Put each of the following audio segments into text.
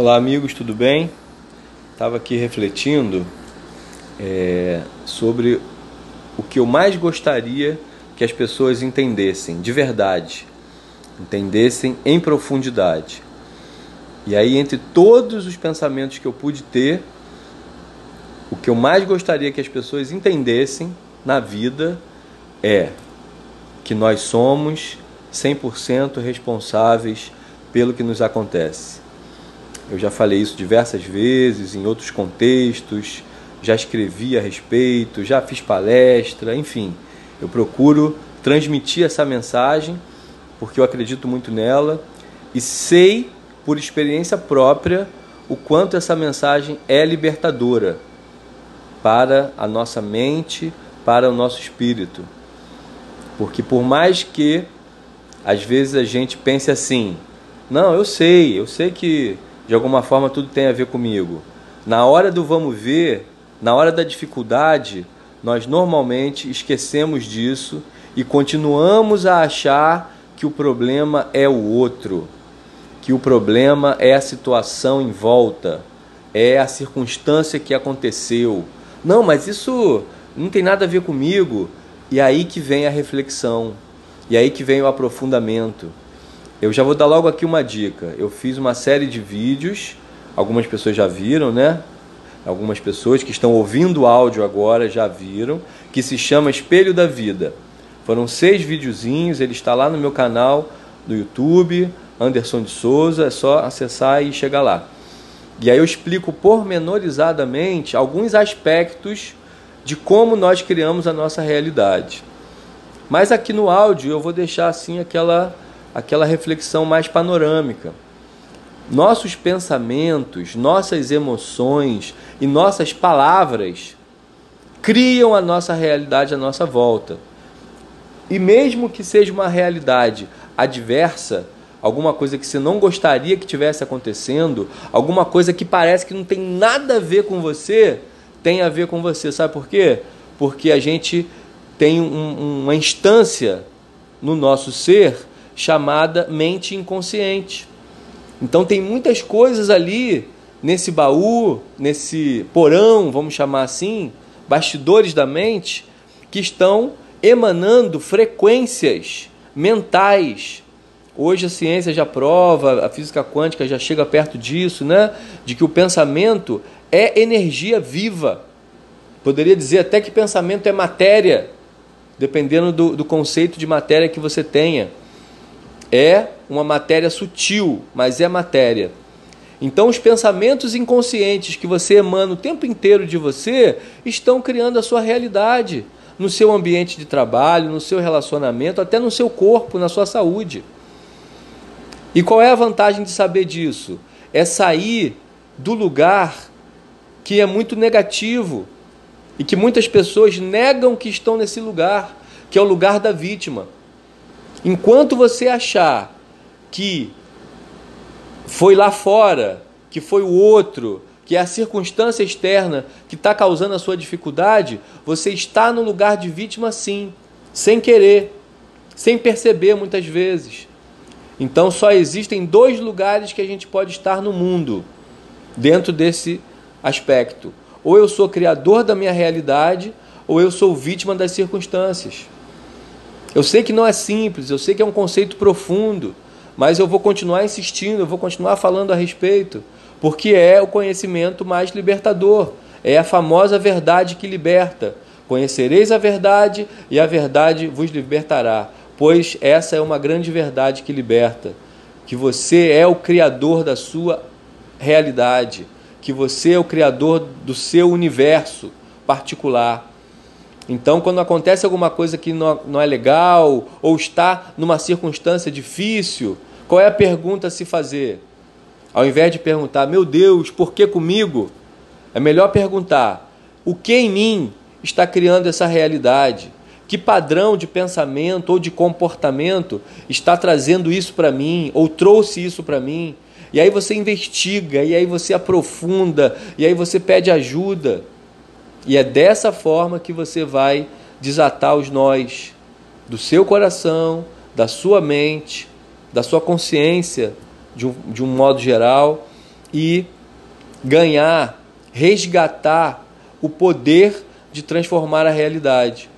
Olá, amigos, tudo bem? Estava aqui refletindo é, sobre o que eu mais gostaria que as pessoas entendessem de verdade, entendessem em profundidade. E aí, entre todos os pensamentos que eu pude ter, o que eu mais gostaria que as pessoas entendessem na vida é que nós somos 100% responsáveis pelo que nos acontece eu já falei isso diversas vezes, em outros contextos, já escrevi a respeito, já fiz palestra, enfim. Eu procuro transmitir essa mensagem porque eu acredito muito nela e sei por experiência própria o quanto essa mensagem é libertadora para a nossa mente, para o nosso espírito. Porque por mais que às vezes a gente pense assim, não, eu sei, eu sei que de alguma forma tudo tem a ver comigo. Na hora do vamos ver, na hora da dificuldade, nós normalmente esquecemos disso e continuamos a achar que o problema é o outro, que o problema é a situação em volta, é a circunstância que aconteceu. Não, mas isso não tem nada a ver comigo. E aí que vem a reflexão, e aí que vem o aprofundamento. Eu já vou dar logo aqui uma dica. Eu fiz uma série de vídeos, algumas pessoas já viram, né? Algumas pessoas que estão ouvindo o áudio agora já viram, que se chama Espelho da Vida. Foram seis videozinhos, ele está lá no meu canal do YouTube, Anderson de Souza, é só acessar e chegar lá. E aí eu explico pormenorizadamente alguns aspectos de como nós criamos a nossa realidade. Mas aqui no áudio eu vou deixar assim aquela aquela reflexão mais panorâmica. Nossos pensamentos, nossas emoções e nossas palavras criam a nossa realidade à nossa volta. E mesmo que seja uma realidade adversa, alguma coisa que você não gostaria que tivesse acontecendo, alguma coisa que parece que não tem nada a ver com você, tem a ver com você. Sabe por quê? Porque a gente tem um, uma instância no nosso ser chamada mente inconsciente. Então tem muitas coisas ali nesse baú, nesse porão, vamos chamar assim, bastidores da mente, que estão emanando frequências mentais. Hoje a ciência já prova, a física quântica já chega perto disso, né? De que o pensamento é energia viva. Poderia dizer até que pensamento é matéria, dependendo do, do conceito de matéria que você tenha é uma matéria sutil, mas é matéria. Então, os pensamentos inconscientes que você emana o tempo inteiro de você estão criando a sua realidade no seu ambiente de trabalho, no seu relacionamento, até no seu corpo, na sua saúde. E qual é a vantagem de saber disso? É sair do lugar que é muito negativo e que muitas pessoas negam que estão nesse lugar, que é o lugar da vítima. Enquanto você achar que foi lá fora, que foi o outro, que é a circunstância externa que está causando a sua dificuldade, você está no lugar de vítima sim, sem querer, sem perceber muitas vezes. Então só existem dois lugares que a gente pode estar no mundo dentro desse aspecto. Ou eu sou criador da minha realidade, ou eu sou vítima das circunstâncias. Eu sei que não é simples, eu sei que é um conceito profundo, mas eu vou continuar insistindo, eu vou continuar falando a respeito, porque é o conhecimento mais libertador, é a famosa verdade que liberta. Conhecereis a verdade e a verdade vos libertará, pois essa é uma grande verdade que liberta, que você é o criador da sua realidade, que você é o criador do seu universo particular então, quando acontece alguma coisa que não, é legal ou está numa circunstância difícil, qual é a pergunta a se fazer? Ao invés de perguntar, meu Deus, por que comigo? É melhor perguntar, o que em mim está criando essa realidade? Que padrão de pensamento ou de comportamento está trazendo isso para mim ou trouxe isso para mim? E aí você investiga, e aí você aprofunda, e aí você pede ajuda. E é dessa forma que você vai desatar os nós do seu coração, da sua mente, da sua consciência, de um, de um modo geral, e ganhar, resgatar o poder de transformar a realidade.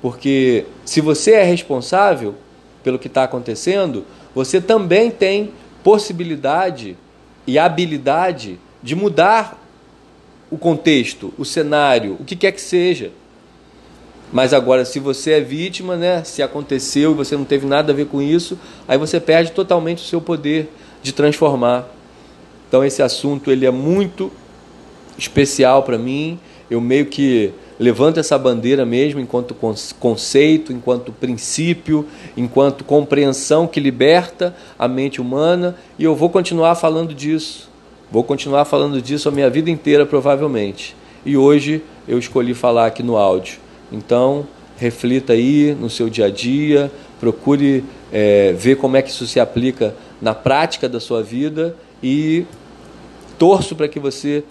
Porque se você é responsável pelo que está acontecendo, você também tem possibilidade e habilidade de mudar o contexto, o cenário, o que quer que seja. Mas agora, se você é vítima, né, se aconteceu e você não teve nada a ver com isso, aí você perde totalmente o seu poder de transformar. Então esse assunto ele é muito especial para mim. Eu meio que levanto essa bandeira mesmo enquanto conceito, enquanto princípio, enquanto compreensão que liberta a mente humana e eu vou continuar falando disso. Vou continuar falando disso a minha vida inteira provavelmente. E hoje eu escolhi falar aqui no áudio. Então, reflita aí no seu dia a dia, procure é, ver como é que isso se aplica na prática da sua vida e torço para que você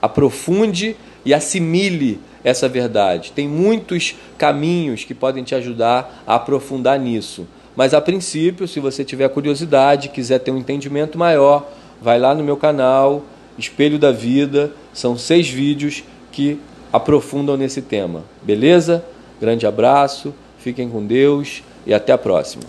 aprofunde e assimile essa verdade. Tem muitos caminhos que podem te ajudar a aprofundar nisso. Mas a princípio, se você tiver curiosidade, quiser ter um entendimento maior, vai lá no meu canal, Espelho da Vida. São seis vídeos que aprofundam nesse tema. Beleza? Grande abraço, fiquem com Deus e até a próxima.